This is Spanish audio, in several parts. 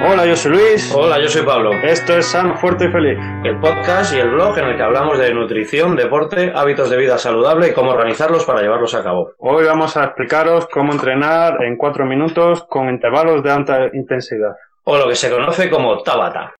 Hola, yo soy Luis. Hola, yo soy Pablo. Esto es Sano, Fuerte y Feliz. El podcast y el blog en el que hablamos de nutrición, deporte, hábitos de vida saludable y cómo organizarlos para llevarlos a cabo. Hoy vamos a explicaros cómo entrenar en cuatro minutos con intervalos de alta intensidad. O lo que se conoce como Tabata.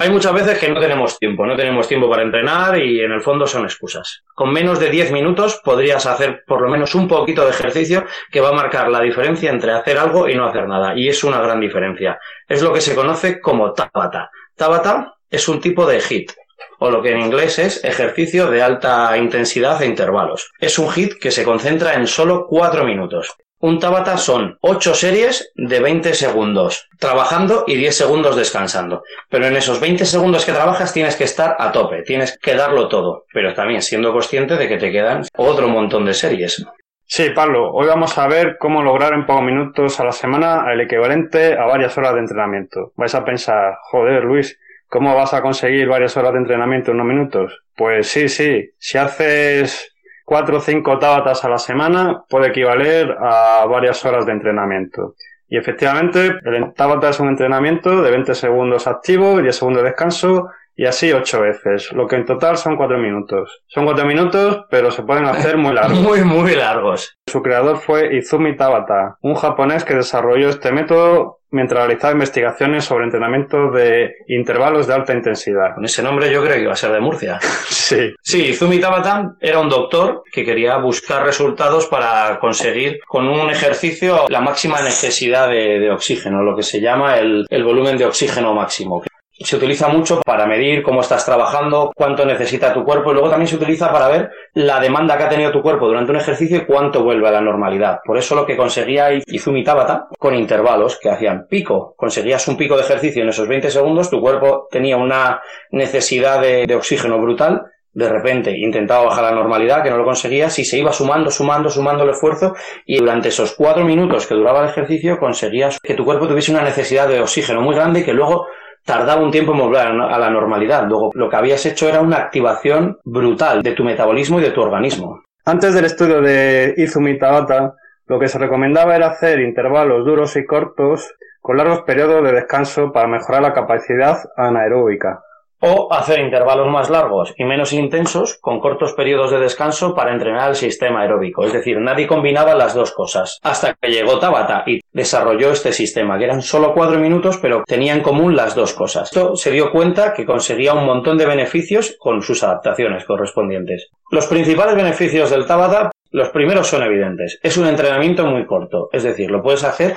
Hay muchas veces que no tenemos tiempo, no tenemos tiempo para entrenar y en el fondo son excusas. Con menos de 10 minutos podrías hacer por lo menos un poquito de ejercicio que va a marcar la diferencia entre hacer algo y no hacer nada. Y es una gran diferencia. Es lo que se conoce como Tabata. Tabata es un tipo de HIT, o lo que en inglés es ejercicio de alta intensidad e intervalos. Es un HIT que se concentra en solo 4 minutos. Un Tabata son 8 series de 20 segundos trabajando y 10 segundos descansando. Pero en esos 20 segundos que trabajas tienes que estar a tope, tienes que darlo todo, pero también siendo consciente de que te quedan otro montón de series. Sí, Pablo, hoy vamos a ver cómo lograr en pocos minutos a la semana el equivalente a varias horas de entrenamiento. Vais a pensar, joder, Luis, ¿cómo vas a conseguir varias horas de entrenamiento en unos minutos? Pues sí, sí, si haces cuatro o cinco tabatas a la semana puede equivaler a varias horas de entrenamiento. Y efectivamente, el tabata es un entrenamiento de 20 segundos activo y 10 segundos de descanso y así ocho veces, lo que en total son cuatro minutos. Son cuatro minutos, pero se pueden hacer muy largos. muy, muy largos. Su creador fue Izumi Tabata, un japonés que desarrolló este método mientras realizaba investigaciones sobre entrenamiento de intervalos de alta intensidad. Con ese nombre yo creo que iba a ser de Murcia. sí. Sí, Izumi Tabata era un doctor que quería buscar resultados para conseguir con un ejercicio la máxima necesidad de, oxígeno, lo que se llama el, el volumen de oxígeno máximo se utiliza mucho para medir cómo estás trabajando, cuánto necesita tu cuerpo y luego también se utiliza para ver la demanda que ha tenido tu cuerpo durante un ejercicio y cuánto vuelve a la normalidad. Por eso lo que conseguía Izumi Tabata con intervalos que hacían pico, conseguías un pico de ejercicio en esos 20 segundos, tu cuerpo tenía una necesidad de, oxígeno brutal de repente intentaba bajar la normalidad, que no lo conseguía, si se iba sumando, sumando, sumando el esfuerzo y durante esos cuatro minutos que duraba el ejercicio conseguías que tu cuerpo tuviese una necesidad de oxígeno muy grande y que luego tardaba un tiempo en volver a la normalidad. Luego, lo que habías hecho era una activación brutal de tu metabolismo y de tu organismo. Antes del estudio de Izumi Tabata, lo que se recomendaba era hacer intervalos duros y cortos con largos periodos de descanso para mejorar la capacidad anaeróbica o hacer intervalos más largos y menos intensos con cortos periodos de descanso para entrenar el sistema aeróbico. Es decir, nadie combinaba las dos cosas. Hasta que llegó Tabata y desarrolló este sistema, que eran solo cuatro minutos, pero tenía en común las dos cosas. Esto se dio cuenta que conseguía un montón de beneficios con sus adaptaciones correspondientes. Los principales beneficios del Tabata los primeros son evidentes. Es un entrenamiento muy corto, es decir, lo puedes hacer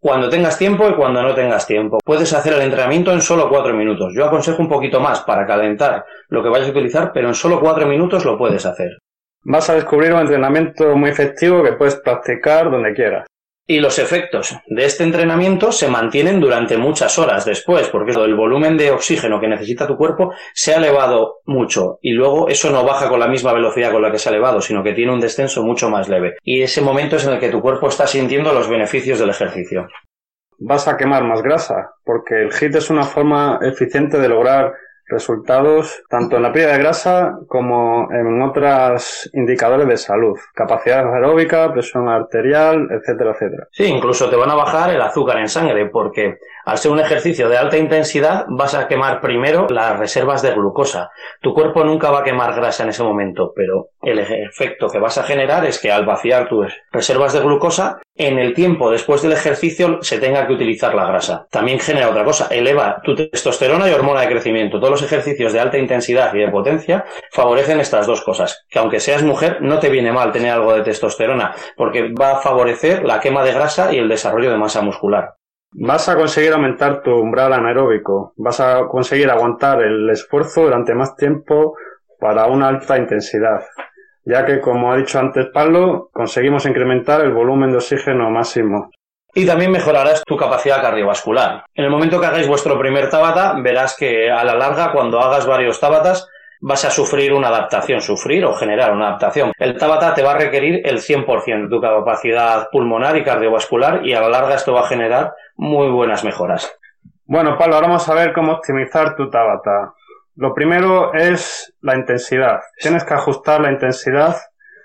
cuando tengas tiempo y cuando no tengas tiempo. Puedes hacer el entrenamiento en solo cuatro minutos. Yo aconsejo un poquito más para calentar lo que vayas a utilizar, pero en solo cuatro minutos lo puedes hacer. Vas a descubrir un entrenamiento muy efectivo que puedes practicar donde quieras. Y los efectos de este entrenamiento se mantienen durante muchas horas después, porque el volumen de oxígeno que necesita tu cuerpo se ha elevado mucho y luego eso no baja con la misma velocidad con la que se ha elevado, sino que tiene un descenso mucho más leve. Y ese momento es en el que tu cuerpo está sintiendo los beneficios del ejercicio. Vas a quemar más grasa, porque el HIT es una forma eficiente de lograr resultados tanto en la pérdida de grasa como en otros indicadores de salud, capacidad aeróbica, presión arterial, etcétera, etcétera. Sí, incluso te van a bajar el azúcar en sangre porque al ser un ejercicio de alta intensidad vas a quemar primero las reservas de glucosa. Tu cuerpo nunca va a quemar grasa en ese momento, pero el efecto que vas a generar es que al vaciar tus reservas de glucosa, en el tiempo después del ejercicio se tenga que utilizar la grasa. También genera otra cosa, eleva tu testosterona y hormona de crecimiento. Todos los ejercicios de alta intensidad y de potencia favorecen estas dos cosas. Que aunque seas mujer, no te viene mal tener algo de testosterona, porque va a favorecer la quema de grasa y el desarrollo de masa muscular. Vas a conseguir aumentar tu umbral anaeróbico, vas a conseguir aguantar el esfuerzo durante más tiempo para una alta intensidad, ya que, como ha dicho antes Pablo, conseguimos incrementar el volumen de oxígeno máximo. Y también mejorarás tu capacidad cardiovascular. En el momento que hagáis vuestro primer tabata, verás que a la larga, cuando hagas varios tabatas, vas a sufrir una adaptación, sufrir o generar una adaptación. El Tabata te va a requerir el 100% de tu capacidad pulmonar y cardiovascular y a la larga esto va a generar muy buenas mejoras. Bueno, Pablo, ahora vamos a ver cómo optimizar tu Tabata. Lo primero es la intensidad. Tienes que ajustar la intensidad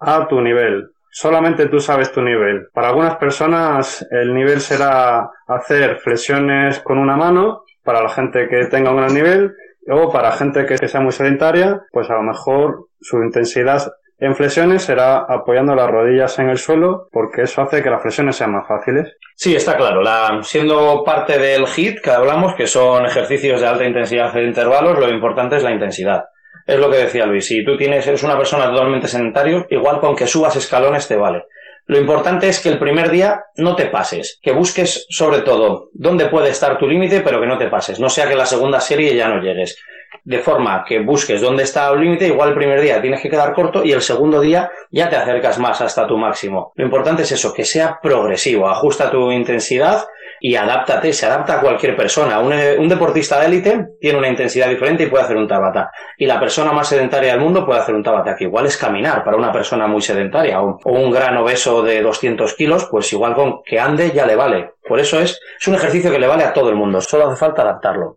a tu nivel. solamente tú sabes tu nivel. Para algunas personas el nivel será hacer flexiones con una mano, para la gente que tenga un gran nivel, o para gente que sea muy sedentaria, pues a lo mejor su intensidad en flexiones será apoyando las rodillas en el suelo porque eso hace que las flexiones sean más fáciles. Sí, está claro. La, siendo parte del HIT que hablamos, que son ejercicios de alta intensidad de intervalos, lo importante es la intensidad. Es lo que decía Luis. Si tú tienes, eres una persona totalmente sedentario, igual con que subas escalones te vale. Lo importante es que el primer día no te pases, que busques sobre todo dónde puede estar tu límite, pero que no te pases. No sea que la segunda serie ya no llegues de forma que busques dónde está el límite, igual el primer día tienes que quedar corto y el segundo día ya te acercas más hasta tu máximo. Lo importante es eso, que sea progresivo, ajusta tu intensidad y adáptate, se adapta a cualquier persona. Un, un deportista de élite tiene una intensidad diferente y puede hacer un tabata. Y la persona más sedentaria del mundo puede hacer un tabata, que igual es caminar para una persona muy sedentaria o, o un gran obeso de 200 kilos, pues igual con que ande ya le vale. Por eso es, es un ejercicio que le vale a todo el mundo, solo hace falta adaptarlo.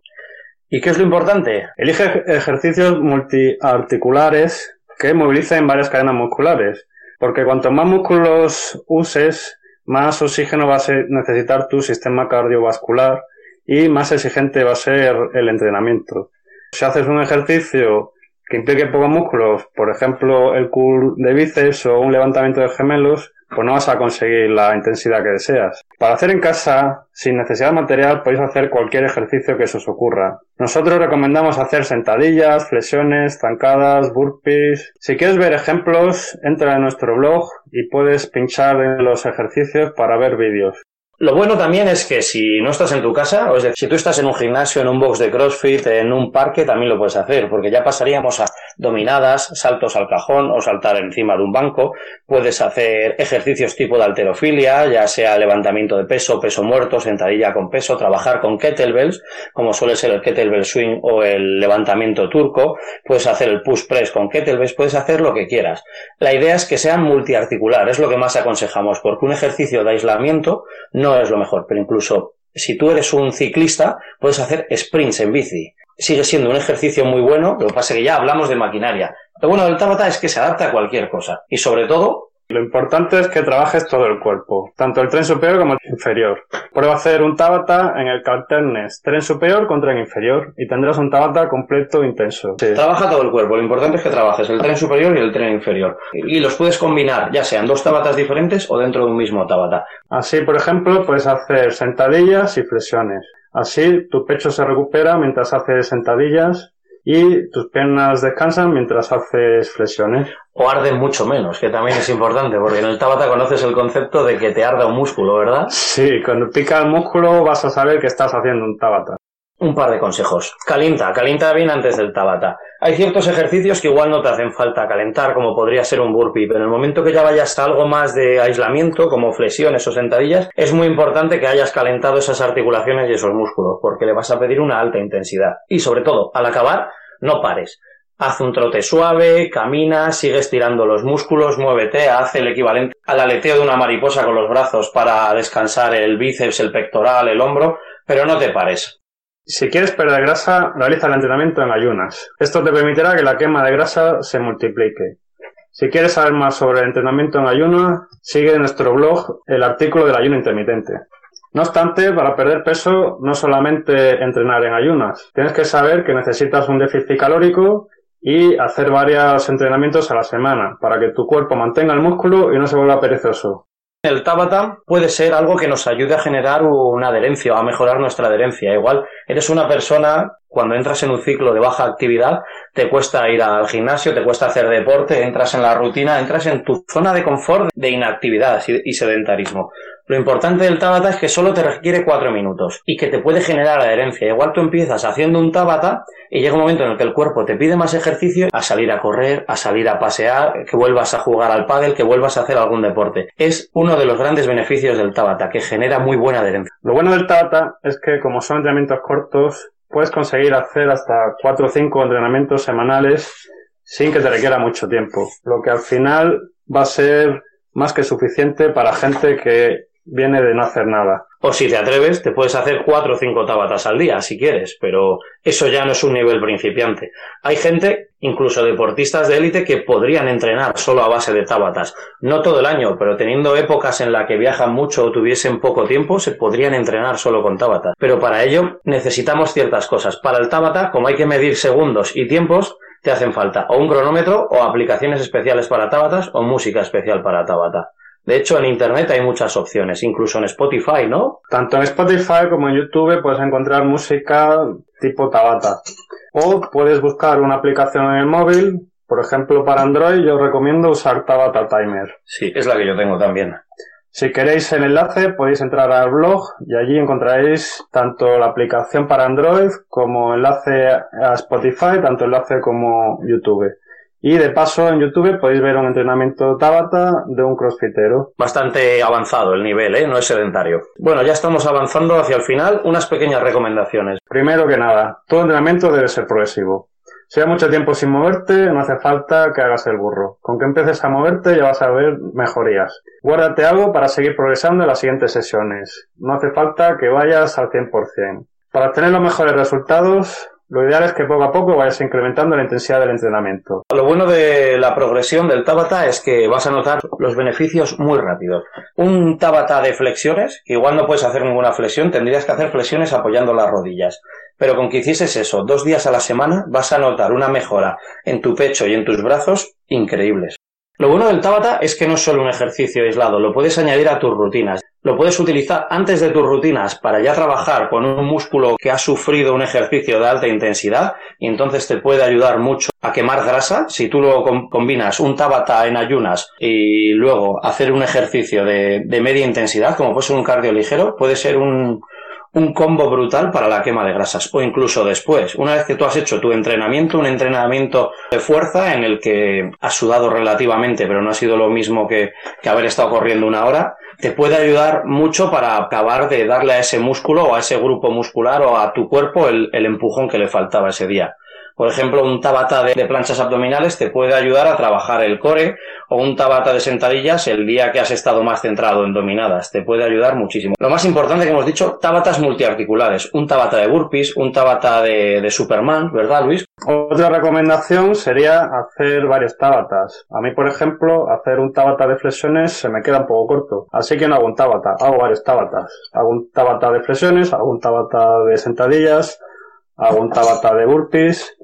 ¿Y qué es lo importante? Elige ejercicios multiarticulares que movilicen varias cadenas musculares, porque cuanto más músculos uses, más oxígeno va a necesitar tu sistema cardiovascular y más exigente va a ser el entrenamiento. Si haces un ejercicio que implique pocos músculos, por ejemplo el curl de bíceps o un levantamiento de gemelos, pues no vas a conseguir la intensidad que deseas. Para hacer en casa, sin necesidad material, podéis hacer cualquier ejercicio que se os ocurra. Nosotros recomendamos hacer sentadillas, flexiones, zancadas, burpees. Si quieres ver ejemplos, entra en nuestro blog y puedes pinchar en los ejercicios para ver vídeos. Lo bueno también es que si no estás en tu casa, o es decir, si tú estás en un gimnasio, en un box de CrossFit, en un parque, también lo puedes hacer, porque ya pasaríamos a dominadas, saltos al cajón o saltar encima de un banco. Puedes hacer ejercicios tipo de alterofilia, ya sea levantamiento de peso, peso muerto, sentadilla con peso, trabajar con kettlebells, como suele ser el kettlebell swing o el levantamiento turco. Puedes hacer el push press con kettlebells, puedes hacer lo que quieras. La idea es que sean multiarticular, es lo que más aconsejamos, porque un ejercicio de aislamiento es lo mejor, pero incluso si tú eres un ciclista, puedes hacer sprints en bici. Sigue siendo un ejercicio muy bueno, lo que pasa es que ya hablamos de maquinaria. Lo bueno del Tabata es que se adapta a cualquier cosa. Y sobre todo, lo importante es que trabajes todo el cuerpo, tanto el tren superior como el inferior. Prueba a hacer un tabata en el que alternes tren superior con tren inferior y tendrás un tabata completo intenso. Trabaja todo el cuerpo, lo importante es que trabajes el tren superior y el tren inferior. Y los puedes combinar, ya sean dos tabatas diferentes o dentro de un mismo tabata. Así, por ejemplo, puedes hacer sentadillas y flexiones. Así, tu pecho se recupera mientras haces sentadillas y tus piernas descansan mientras haces flexiones. O arden mucho menos, que también es importante, porque en el Tabata conoces el concepto de que te arda un músculo, ¿verdad? Sí, cuando pica el músculo vas a saber que estás haciendo un Tabata. Un par de consejos. Calienta, calienta bien antes del Tabata. Hay ciertos ejercicios que igual no te hacen falta calentar, como podría ser un burpee, pero en el momento que ya vayas a algo más de aislamiento, como flexiones o sentadillas, es muy importante que hayas calentado esas articulaciones y esos músculos, porque le vas a pedir una alta intensidad. Y sobre todo, al acabar, no pares. Haz un trote suave, camina, sigue estirando los músculos, muévete, haz el equivalente al aleteo de una mariposa con los brazos para descansar el bíceps, el pectoral, el hombro, pero no te pares. Si quieres perder grasa, realiza el entrenamiento en ayunas. Esto te permitirá que la quema de grasa se multiplique. Si quieres saber más sobre el entrenamiento en ayuno, sigue en nuestro blog el artículo del ayuno intermitente. No obstante, para perder peso no solamente entrenar en ayunas. Tienes que saber que necesitas un déficit calórico y hacer varios entrenamientos a la semana para que tu cuerpo mantenga el músculo y no se vuelva perezoso. El Tabata puede ser algo que nos ayude a generar una adherencia o a mejorar nuestra adherencia. Igual eres una persona, cuando entras en un ciclo de baja actividad, te cuesta ir al gimnasio, te cuesta hacer deporte, entras en la rutina, entras en tu zona de confort de inactividad y sedentarismo. Lo importante del Tabata es que solo te requiere cuatro minutos y que te puede generar adherencia. Igual tú empiezas haciendo un Tabata y llega un momento en el que el cuerpo te pide más ejercicio, a salir a correr, a salir a pasear, que vuelvas a jugar al pádel, que vuelvas a hacer algún deporte. Es uno de los grandes beneficios del Tabata, que genera muy buena adherencia. Lo bueno del Tabata es que como son entrenamientos cortos, puedes conseguir hacer hasta cuatro o cinco entrenamientos semanales sin que te requiera mucho tiempo. Lo que al final va a ser más que suficiente para gente que viene de no hacer nada. O si te atreves, te puedes hacer cuatro o cinco tabatas al día, si quieres, pero eso ya no es un nivel principiante. Hay gente, incluso deportistas de élite, que podrían entrenar solo a base de tabatas. No todo el año, pero teniendo épocas en las que viajan mucho o tuviesen poco tiempo, se podrían entrenar solo con tabatas. Pero para ello necesitamos ciertas cosas. Para el tabata, como hay que medir segundos y tiempos, te hacen falta o un cronómetro o aplicaciones especiales para tabatas o música especial para tabata. De hecho, en Internet hay muchas opciones, incluso en Spotify, ¿no? Tanto en Spotify como en YouTube puedes encontrar música tipo Tabata. O puedes buscar una aplicación en el móvil, por ejemplo para Android yo recomiendo usar Tabata Timer. Sí, es la que yo tengo también. Si queréis el enlace podéis entrar al blog y allí encontraréis tanto la aplicación para Android como enlace a Spotify, tanto enlace como YouTube. Y de paso en YouTube podéis ver un entrenamiento Tabata de un crossfitero. Bastante avanzado el nivel, ¿eh? No es sedentario. Bueno, ya estamos avanzando hacia el final. Unas pequeñas recomendaciones. Primero que nada, todo entrenamiento debe ser progresivo. Si hay mucho tiempo sin moverte, no hace falta que hagas el burro. Con que empieces a moverte ya vas a ver mejorías. Guárdate algo para seguir progresando en las siguientes sesiones. No hace falta que vayas al 100%. Para obtener los mejores resultados, lo ideal es que poco a poco vayas incrementando la intensidad del entrenamiento. Lo bueno de la progresión del Tabata es que vas a notar los beneficios muy rápido. Un Tabata de flexiones, que igual no puedes hacer ninguna flexión, tendrías que hacer flexiones apoyando las rodillas. Pero con que hicieses eso dos días a la semana, vas a notar una mejora en tu pecho y en tus brazos increíbles. Lo bueno del Tabata es que no es solo un ejercicio aislado, lo puedes añadir a tus rutinas. Lo puedes utilizar antes de tus rutinas para ya trabajar con un músculo que ha sufrido un ejercicio de alta intensidad y entonces te puede ayudar mucho a quemar grasa. Si tú luego combinas un Tabata en ayunas y luego hacer un ejercicio de, de media intensidad, como puede ser un cardio ligero, puede ser un, un combo brutal para la quema de grasas o incluso después, una vez que tú has hecho tu entrenamiento, un entrenamiento de fuerza en el que has sudado relativamente, pero no ha sido lo mismo que, que haber estado corriendo una hora, te puede ayudar mucho para acabar de darle a ese músculo o a ese grupo muscular o a tu cuerpo el, el empujón que le faltaba ese día. Por ejemplo, un tabata de, planchas abdominales te puede ayudar a trabajar el core o un tabata de sentadillas el día que has estado más centrado en dominadas. Te puede ayudar muchísimo. Lo más importante que hemos dicho, tabatas multiarticulares. Un tabata de burpees, un tabata de, Superman, ¿verdad, Luis? Otra recomendación sería hacer varios tabatas. A mí, por ejemplo, hacer un tabata de flexiones se me queda un poco corto. Así que no hago un tabata, hago varios tabatas. Hago un tabata de flexiones, hago un tabata de sentadillas, hago un tabata de burpees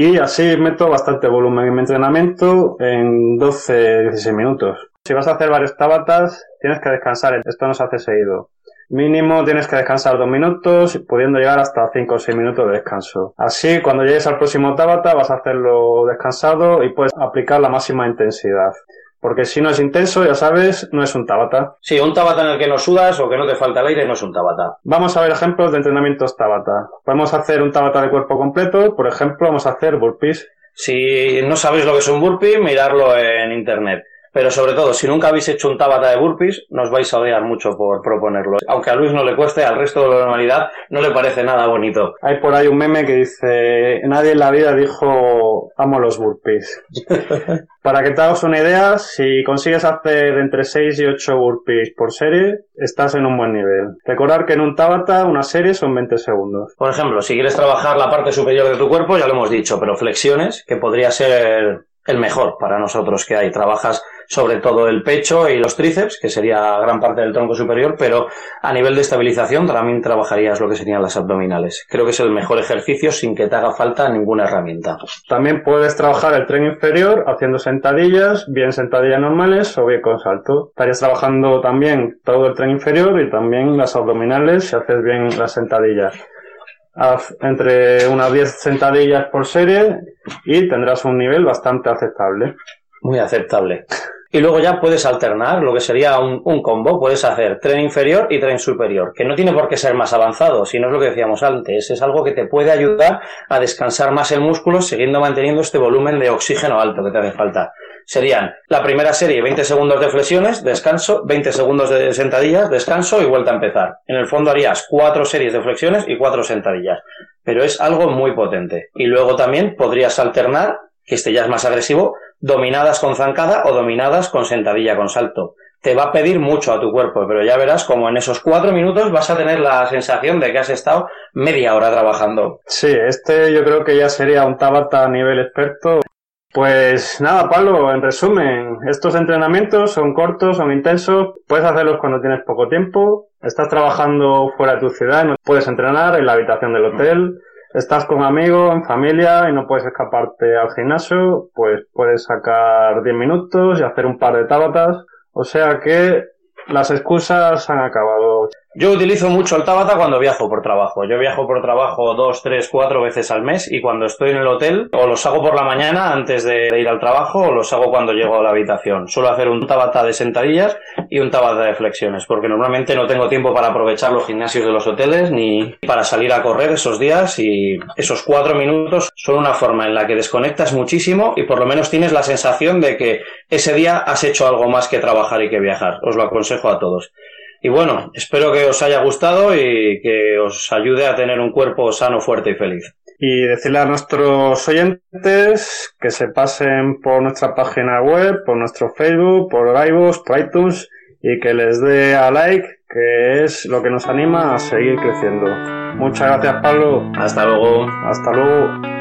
y así meto bastante volumen en mi entrenamiento en 12-16 minutos. Si vas a hacer varios tabatas, tienes que descansar. Esto no se hace seguido. Mínimo tienes que descansar dos minutos, pudiendo llegar hasta 5 o 6 minutos de descanso. Así, cuando llegues al próximo tabata, vas a hacerlo descansado y puedes aplicar la máxima intensidad. Porque si no es intenso, ya sabes, no es un tabata. Sí, un tabata en el que no sudas o que no te falta el aire no es un tabata. Vamos a ver ejemplos de entrenamientos tabata. Podemos hacer un tabata de cuerpo completo, por ejemplo, vamos a hacer burpees. Si no sabéis lo que es un burpee, mirarlo en internet. Pero sobre todo, si nunca habéis hecho un tabata de burpees, nos vais a odiar mucho por proponerlo. Aunque a Luis no le cueste, al resto de la normalidad no le parece nada bonito. Hay por ahí un meme que dice, nadie en la vida dijo, amo los burpees. Para que te hagas una idea, si consigues hacer entre 6 y 8 burpees por serie, estás en un buen nivel. Recordar que en un Tabata una serie son 20 segundos. Por ejemplo, si quieres trabajar la parte superior de tu cuerpo, ya lo hemos dicho, pero flexiones, que podría ser el mejor para nosotros que hay. Trabajas sobre todo el pecho y los tríceps, que sería gran parte del tronco superior, pero a nivel de estabilización también trabajarías lo que serían las abdominales. Creo que es el mejor ejercicio sin que te haga falta ninguna herramienta. También puedes trabajar el tren inferior haciendo sentadillas, bien sentadillas normales o bien con salto. Estarías trabajando también todo el tren inferior y también las abdominales si haces bien las sentadillas haz entre unas 10 sentadillas por serie y tendrás un nivel bastante aceptable. Muy aceptable. Y luego ya puedes alternar lo que sería un, combo. Puedes hacer tren inferior y tren superior, que no tiene por qué ser más avanzado, sino es lo que decíamos antes. Es algo que te puede ayudar a descansar más el músculo siguiendo manteniendo este volumen de oxígeno alto que te hace falta. Serían la primera serie 20 segundos de flexiones, descanso, 20 segundos de sentadillas, descanso y vuelta a empezar. En el fondo harías cuatro series de flexiones y cuatro sentadillas. Pero es algo muy potente. Y luego también podrías alternar, que este ya es más agresivo, dominadas con zancada o dominadas con sentadilla con salto. te va a pedir mucho a tu cuerpo, pero ya verás como en esos cuatro minutos vas a tener la sensación de que has estado media hora trabajando. Sí, este yo creo que ya sería un Tabata a nivel experto. Pues nada, Pablo, en resumen, estos entrenamientos son cortos, son intensos, puedes hacerlos cuando tienes poco tiempo, estás trabajando fuera de tu ciudad, no puedes entrenar en la habitación del hotel, estás con amigos, en familia y no puedes escaparte al gimnasio, pues puedes sacar 10 minutos y hacer un par de tabatas. O sea que las excusas han acabado. Yo utilizo mucho el Tabata cuando viajo por trabajo. Yo viajo por trabajo dos, tres, cuatro veces al mes y cuando estoy en el hotel o los hago por la mañana antes de ir al trabajo o los hago cuando llego a la habitación. Suelo hacer un Tabata de sentadillas y un Tabata de flexiones porque normalmente no tengo tiempo para aprovechar los gimnasios de los hoteles ni para salir a correr esos días y esos cuatro minutos son una forma en la que desconectas muchísimo y por lo menos tienes la sensación de que ese día has hecho algo más que trabajar y que viajar. Os lo aconsejo a todos. Y bueno, espero que os haya gustado y que os ayude a tener un cuerpo sano, fuerte y feliz. Y decirle a nuestros oyentes que se pasen por nuestra página web, por nuestro Facebook, por iVoox, por iTunes y que les dé a like, que es lo que nos anima a seguir creciendo. Muchas gracias, Pablo. Hasta luego. Hasta luego.